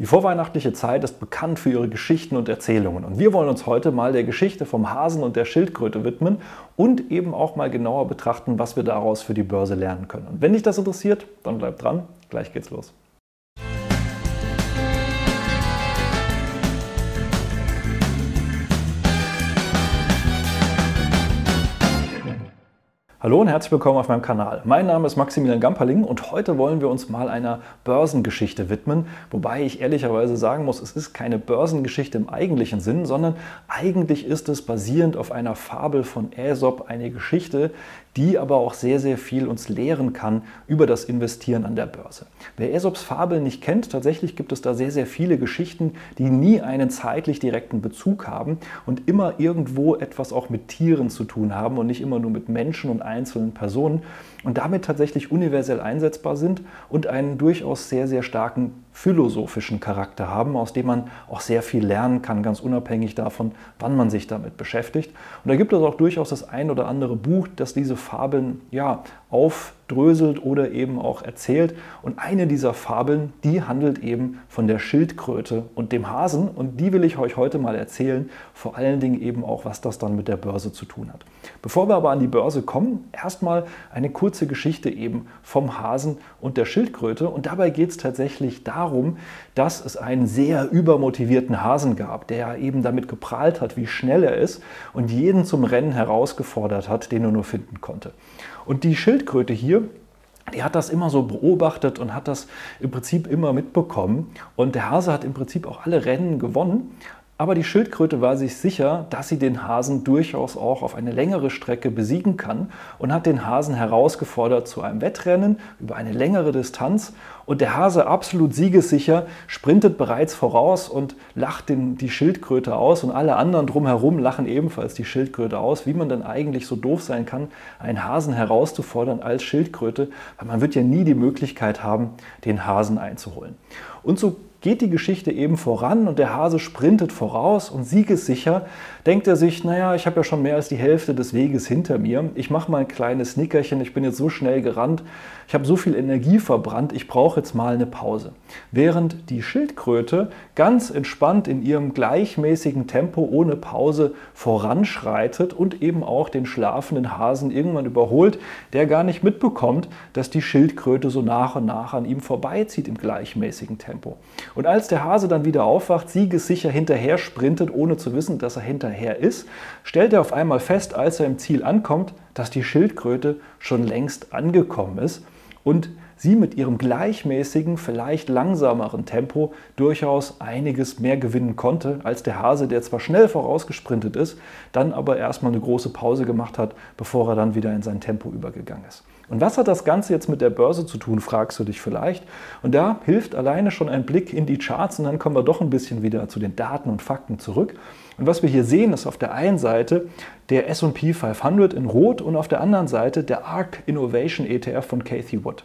Die vorweihnachtliche Zeit ist bekannt für ihre Geschichten und Erzählungen. Und wir wollen uns heute mal der Geschichte vom Hasen und der Schildkröte widmen und eben auch mal genauer betrachten, was wir daraus für die Börse lernen können. Und wenn dich das interessiert, dann bleib dran. Gleich geht's los. Hallo und herzlich willkommen auf meinem Kanal. Mein Name ist Maximilian Gamperling und heute wollen wir uns mal einer Börsengeschichte widmen, wobei ich ehrlicherweise sagen muss, es ist keine Börsengeschichte im eigentlichen Sinn, sondern eigentlich ist es basierend auf einer Fabel von Aesop eine Geschichte, die aber auch sehr, sehr viel uns lehren kann über das Investieren an der Börse. Wer Aesops Fabel nicht kennt, tatsächlich gibt es da sehr, sehr viele Geschichten, die nie einen zeitlich direkten Bezug haben und immer irgendwo etwas auch mit Tieren zu tun haben und nicht immer nur mit Menschen und einzelnen Personen und damit tatsächlich universell einsetzbar sind und einen durchaus sehr, sehr starken philosophischen Charakter haben, aus dem man auch sehr viel lernen kann, ganz unabhängig davon, wann man sich damit beschäftigt. Und da gibt es auch durchaus das ein oder andere Buch, das diese Fabeln ja, aufdröselt oder eben auch erzählt. Und eine dieser Fabeln, die handelt eben von der Schildkröte und dem Hasen. Und die will ich euch heute mal erzählen, vor allen Dingen eben auch, was das dann mit der Börse zu tun hat. Bevor wir aber an die Börse kommen, erstmal eine kurze Geschichte eben vom Hasen und der Schildkröte. Und dabei geht es tatsächlich darum, dass es einen sehr übermotivierten Hasen gab, der eben damit geprahlt hat, wie schnell er ist und jeden zum Rennen herausgefordert hat, den er nur finden konnte. Und die Schildkröte hier, die hat das immer so beobachtet und hat das im Prinzip immer mitbekommen. Und der Hase hat im Prinzip auch alle Rennen gewonnen. Aber die Schildkröte war sich sicher, dass sie den Hasen durchaus auch auf eine längere Strecke besiegen kann und hat den Hasen herausgefordert zu einem Wettrennen über eine längere Distanz. Und der Hase, absolut siegessicher, sprintet bereits voraus und lacht den, die Schildkröte aus. Und alle anderen drumherum lachen ebenfalls die Schildkröte aus. Wie man denn eigentlich so doof sein kann, einen Hasen herauszufordern als Schildkröte, weil man wird ja nie die Möglichkeit haben, den Hasen einzuholen. Und so geht die Geschichte eben voran und der Hase sprintet voraus und siegessicher denkt er sich, naja, ich habe ja schon mehr als die Hälfte des Weges hinter mir. Ich mache mal ein kleines Nickerchen, ich bin jetzt so schnell gerannt, ich habe so viel Energie verbrannt, ich brauche jetzt mal eine Pause. Während die Schildkröte ganz entspannt in ihrem gleichmäßigen Tempo ohne Pause voranschreitet und eben auch den schlafenden Hasen irgendwann überholt, der gar nicht mitbekommt, dass die Schildkröte so nach und nach an ihm vorbeizieht im gleichmäßigen Tempo. Und als der Hase dann wieder aufwacht, siegessicher hinterher sprintet, ohne zu wissen, dass er hinterher ist, stellt er auf einmal fest, als er im Ziel ankommt, dass die Schildkröte schon längst angekommen ist und sie mit ihrem gleichmäßigen, vielleicht langsameren Tempo durchaus einiges mehr gewinnen konnte als der Hase, der zwar schnell vorausgesprintet ist, dann aber erstmal eine große Pause gemacht hat, bevor er dann wieder in sein Tempo übergegangen ist. Und was hat das Ganze jetzt mit der Börse zu tun, fragst du dich vielleicht. Und da hilft alleine schon ein Blick in die Charts und dann kommen wir doch ein bisschen wieder zu den Daten und Fakten zurück. Und was wir hier sehen, ist auf der einen Seite der SP 500 in Rot und auf der anderen Seite der ARC Innovation ETF von Cathy Wood.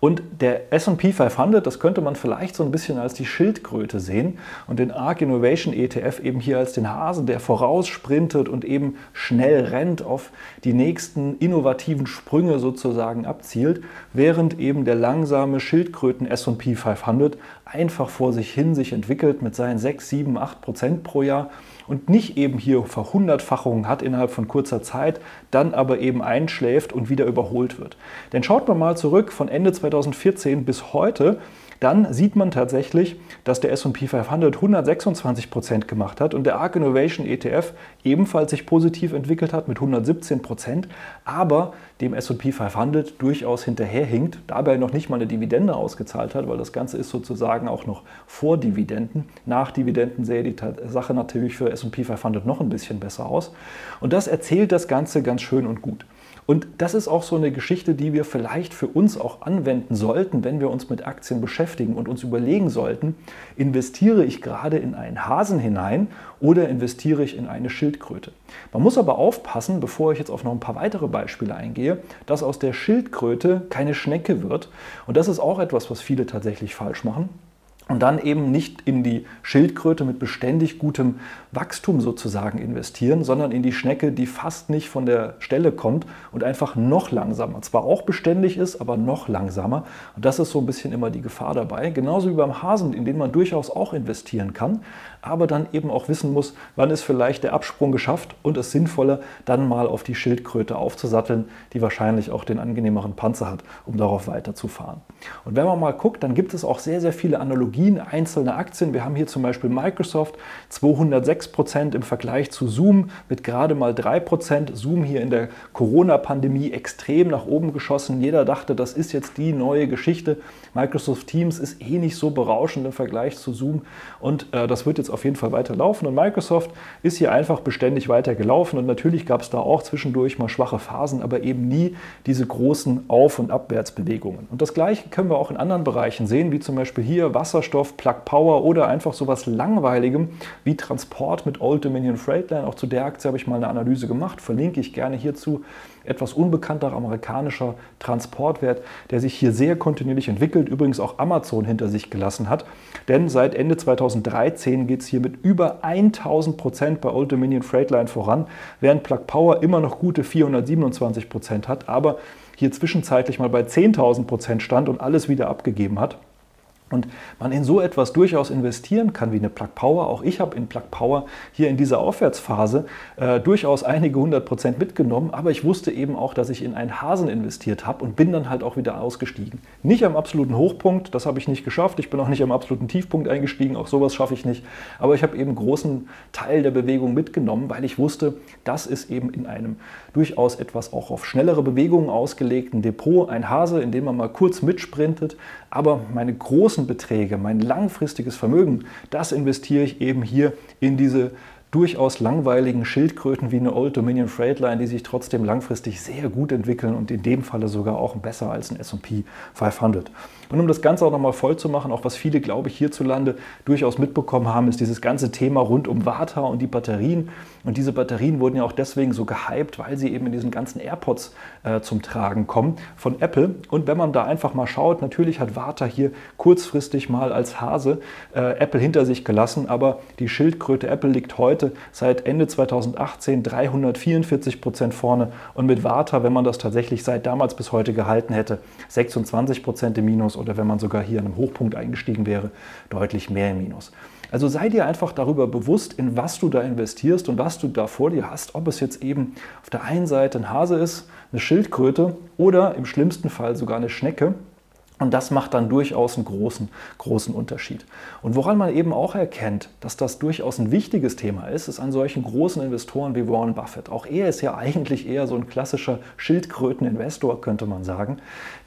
Und der SP 500, das könnte man vielleicht so ein bisschen als die Schildkröte sehen und den ARK Innovation ETF eben hier als den Hasen, der voraussprintet und eben schnell rennt, auf die nächsten innovativen Sprünge sozusagen abzielt, während eben der langsame Schildkröten SP 500 einfach vor sich hin sich entwickelt mit seinen 6, 7, 8 Prozent pro Jahr und nicht eben hier Verhundertfachungen hat innerhalb von kurzer Zeit, dann aber eben einschläft und wieder überholt wird. Denn schaut man mal zurück von Ende 2014 bis heute, dann sieht man tatsächlich, dass der S&P 500 126 Prozent gemacht hat und der ARK Innovation ETF ebenfalls sich positiv entwickelt hat mit 117 Prozent, aber dem S&P 500 durchaus hinterherhinkt, dabei noch nicht mal eine Dividende ausgezahlt hat, weil das Ganze ist sozusagen auch noch vor Dividenden. Nach Dividenden sähe die Sache natürlich für S&P 500 noch ein bisschen besser aus. Und das erzählt das Ganze ganz schön und gut. Und das ist auch so eine Geschichte, die wir vielleicht für uns auch anwenden sollten, wenn wir uns mit Aktien beschäftigen und uns überlegen sollten, investiere ich gerade in einen Hasen hinein oder investiere ich in eine Schildkröte. Man muss aber aufpassen, bevor ich jetzt auf noch ein paar weitere Beispiele eingehe, dass aus der Schildkröte keine Schnecke wird. Und das ist auch etwas, was viele tatsächlich falsch machen. Und dann eben nicht in die Schildkröte mit beständig gutem Wachstum sozusagen investieren, sondern in die Schnecke, die fast nicht von der Stelle kommt und einfach noch langsamer. Zwar auch beständig ist, aber noch langsamer. Und das ist so ein bisschen immer die Gefahr dabei. Genauso wie beim Hasen, in den man durchaus auch investieren kann, aber dann eben auch wissen muss, wann ist vielleicht der Absprung geschafft und es sinnvoller, dann mal auf die Schildkröte aufzusatteln, die wahrscheinlich auch den angenehmeren Panzer hat, um darauf weiterzufahren. Und wenn man mal guckt, dann gibt es auch sehr, sehr viele Analogien Analogien einzelner Aktien. Wir haben hier zum Beispiel Microsoft 206 Prozent im Vergleich zu Zoom mit gerade mal 3 Prozent. Zoom hier in der Corona-Pandemie extrem nach oben geschossen. Jeder dachte, das ist jetzt die neue Geschichte. Microsoft Teams ist eh nicht so berauschend im Vergleich zu Zoom und äh, das wird jetzt auf jeden Fall weiter laufen. Und Microsoft ist hier einfach beständig weiter gelaufen und natürlich gab es da auch zwischendurch mal schwache Phasen, aber eben nie diese großen Auf- und Abwärtsbewegungen. Und das Gleiche können wir auch in anderen Bereichen sehen, wie zum Beispiel hier Wasserstoff Wasserstoff, Plug Power oder einfach sowas Langweiligem wie Transport mit Old Dominion Freightline. Auch zu der Aktie habe ich mal eine Analyse gemacht, verlinke ich gerne hierzu. Etwas unbekannter amerikanischer Transportwert, der sich hier sehr kontinuierlich entwickelt, übrigens auch Amazon hinter sich gelassen hat. Denn seit Ende 2013 geht es hier mit über 1000 Prozent bei Old Dominion Freightline voran, während Plug Power immer noch gute 427 Prozent hat, aber hier zwischenzeitlich mal bei 10.000 Prozent stand und alles wieder abgegeben hat und man in so etwas durchaus investieren kann wie eine Plug Power. Auch ich habe in Plug Power hier in dieser Aufwärtsphase äh, durchaus einige hundert Prozent mitgenommen, aber ich wusste eben auch, dass ich in einen Hasen investiert habe und bin dann halt auch wieder ausgestiegen. Nicht am absoluten Hochpunkt, das habe ich nicht geschafft. Ich bin auch nicht am absoluten Tiefpunkt eingestiegen, auch sowas schaffe ich nicht. Aber ich habe eben großen Teil der Bewegung mitgenommen, weil ich wusste, das ist eben in einem durchaus etwas auch auf schnellere Bewegungen ausgelegten Depot ein Hase, in dem man mal kurz mitsprintet, aber meine großen großen Beträge, mein langfristiges Vermögen, das investiere ich eben hier in diese durchaus langweiligen Schildkröten wie eine Old Dominion Freightline, die sich trotzdem langfristig sehr gut entwickeln und in dem Falle sogar auch besser als ein S&P 500. Und um das Ganze auch nochmal voll zu machen, auch was viele, glaube ich, hierzulande durchaus mitbekommen haben, ist dieses ganze Thema rund um Vata und die Batterien. Und diese Batterien wurden ja auch deswegen so gehypt, weil sie eben in diesen ganzen AirPods äh, zum Tragen kommen von Apple. Und wenn man da einfach mal schaut, natürlich hat Vata hier kurzfristig mal als Hase äh, Apple hinter sich gelassen, aber die Schildkröte Apple liegt heute seit Ende 2018 344 Prozent vorne und mit Vata, wenn man das tatsächlich seit damals bis heute gehalten hätte, 26 Prozent im Minus oder wenn man sogar hier an einem Hochpunkt eingestiegen wäre, deutlich mehr im Minus. Also sei dir einfach darüber bewusst, in was du da investierst und was du da vor dir hast. Ob es jetzt eben auf der einen Seite ein Hase ist, eine Schildkröte oder im schlimmsten Fall sogar eine Schnecke. Und das macht dann durchaus einen großen, großen Unterschied. Und woran man eben auch erkennt, dass das durchaus ein wichtiges Thema ist, ist an solchen großen Investoren wie Warren Buffett. Auch er ist ja eigentlich eher so ein klassischer Schildkröteninvestor, könnte man sagen.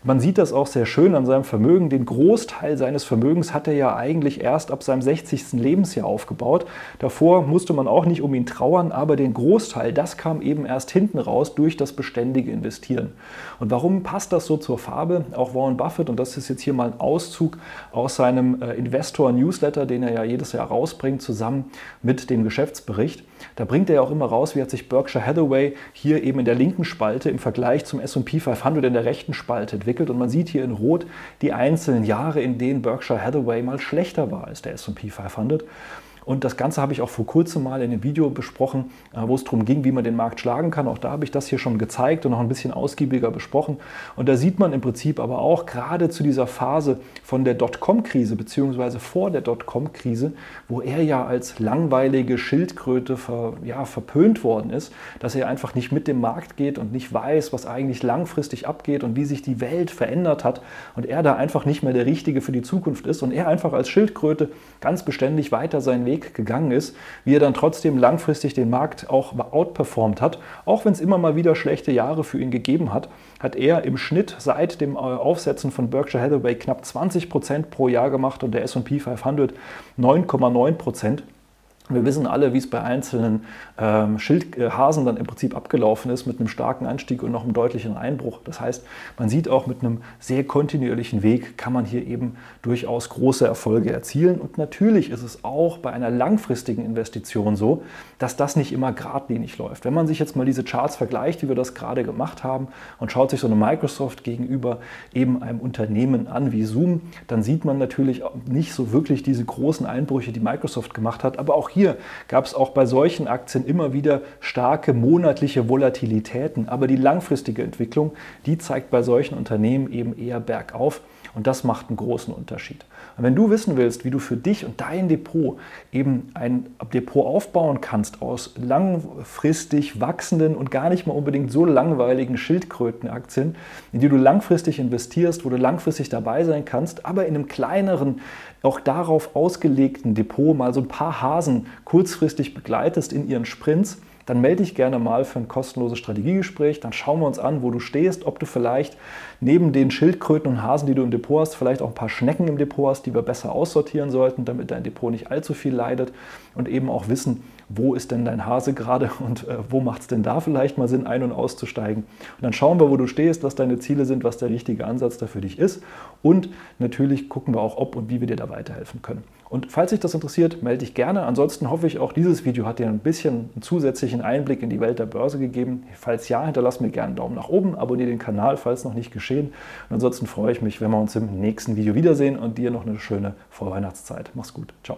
Man sieht das auch sehr schön an seinem Vermögen. Den Großteil seines Vermögens hat er ja eigentlich erst ab seinem 60. Lebensjahr aufgebaut. Davor musste man auch nicht um ihn trauern, aber den Großteil, das kam eben erst hinten raus durch das beständige Investieren. Und warum passt das so zur Farbe? Auch Warren Buffett, und das ist jetzt hier mal ein Auszug aus seinem äh, Investor-Newsletter, den er ja jedes Jahr rausbringt, zusammen mit dem Geschäftsbericht. Da bringt er ja auch immer raus, wie hat sich Berkshire Hathaway hier eben in der linken Spalte im Vergleich zum S&P 500 in der rechten Spalte entwickelt entwickelt und man sieht hier in Rot die einzelnen Jahre, in denen Berkshire Hathaway mal schlechter war als der S&P 500. Und das Ganze habe ich auch vor kurzem mal in einem Video besprochen, äh, wo es darum ging, wie man den Markt schlagen kann. Auch da habe ich das hier schon gezeigt und noch ein bisschen ausgiebiger besprochen. Und da sieht man im Prinzip aber auch gerade zu dieser Phase von der Dotcom-Krise beziehungsweise vor der Dotcom-Krise, wo er ja als langweilige Schildkröte ver, ja, verpönt worden ist, dass er einfach nicht mit dem Markt geht und nicht weiß, was eigentlich langfristig abgeht und wie sich die Welt verändert hat und er da einfach nicht mehr der Richtige für die Zukunft ist und er einfach als Schildkröte ganz beständig weiter seinen Weg Weg gegangen ist, wie er dann trotzdem langfristig den Markt auch outperformt hat. Auch wenn es immer mal wieder schlechte Jahre für ihn gegeben hat, hat er im Schnitt seit dem äh, Aufsetzen von Berkshire Hathaway knapp 20 Prozent pro Jahr gemacht und der SP 500 9,9 Prozent. Wir wissen alle, wie es bei einzelnen ähm, Schildhasen dann im Prinzip abgelaufen ist, mit einem starken Anstieg und noch einem deutlichen Einbruch. Das heißt, man sieht auch mit einem sehr kontinuierlichen Weg kann man hier eben durchaus große Erfolge erzielen. Und natürlich ist es auch bei einer langfristigen Investition so, dass das nicht immer geradlinig läuft. Wenn man sich jetzt mal diese Charts vergleicht, wie wir das gerade gemacht haben, und schaut sich so eine Microsoft gegenüber eben einem Unternehmen an wie Zoom, dann sieht man natürlich nicht so wirklich diese großen Einbrüche, die Microsoft gemacht hat. Aber auch hier gab es auch bei solchen Aktien immer wieder starke monatliche Volatilitäten. Aber die langfristige Entwicklung, die zeigt bei solchen Unternehmen eben eher bergauf. Und das macht einen großen Unterschied. Und wenn du wissen willst, wie du für dich und dein Depot eben ein Depot aufbauen kannst aus langfristig wachsenden und gar nicht mal unbedingt so langweiligen Schildkrötenaktien, in die du langfristig investierst, wo du langfristig dabei sein kannst, aber in einem kleineren, auch darauf ausgelegten Depot mal so ein paar Hasen kurzfristig begleitest in ihren Sprints, dann melde dich gerne mal für ein kostenloses Strategiegespräch. Dann schauen wir uns an, wo du stehst, ob du vielleicht neben den Schildkröten und Hasen, die du im Depot hast, vielleicht auch ein paar Schnecken im Depot hast, die wir besser aussortieren sollten, damit dein Depot nicht allzu viel leidet und eben auch wissen, wo ist denn dein Hase gerade und äh, wo macht es denn da vielleicht mal Sinn, ein- und auszusteigen. Und dann schauen wir, wo du stehst, was deine Ziele sind, was der richtige Ansatz da für dich ist. Und natürlich gucken wir auch, ob und wie wir dir da weiterhelfen können. Und falls dich das interessiert, melde dich gerne. Ansonsten hoffe ich, auch dieses Video hat dir ein bisschen einen zusätzlichen Einblick in die Welt der Börse gegeben. Falls ja, hinterlass mir gerne einen Daumen nach oben, abonniere den Kanal, falls noch nicht geschehen. Und ansonsten freue ich mich, wenn wir uns im nächsten Video wiedersehen und dir noch eine schöne Vorweihnachtszeit. Mach's gut. Ciao.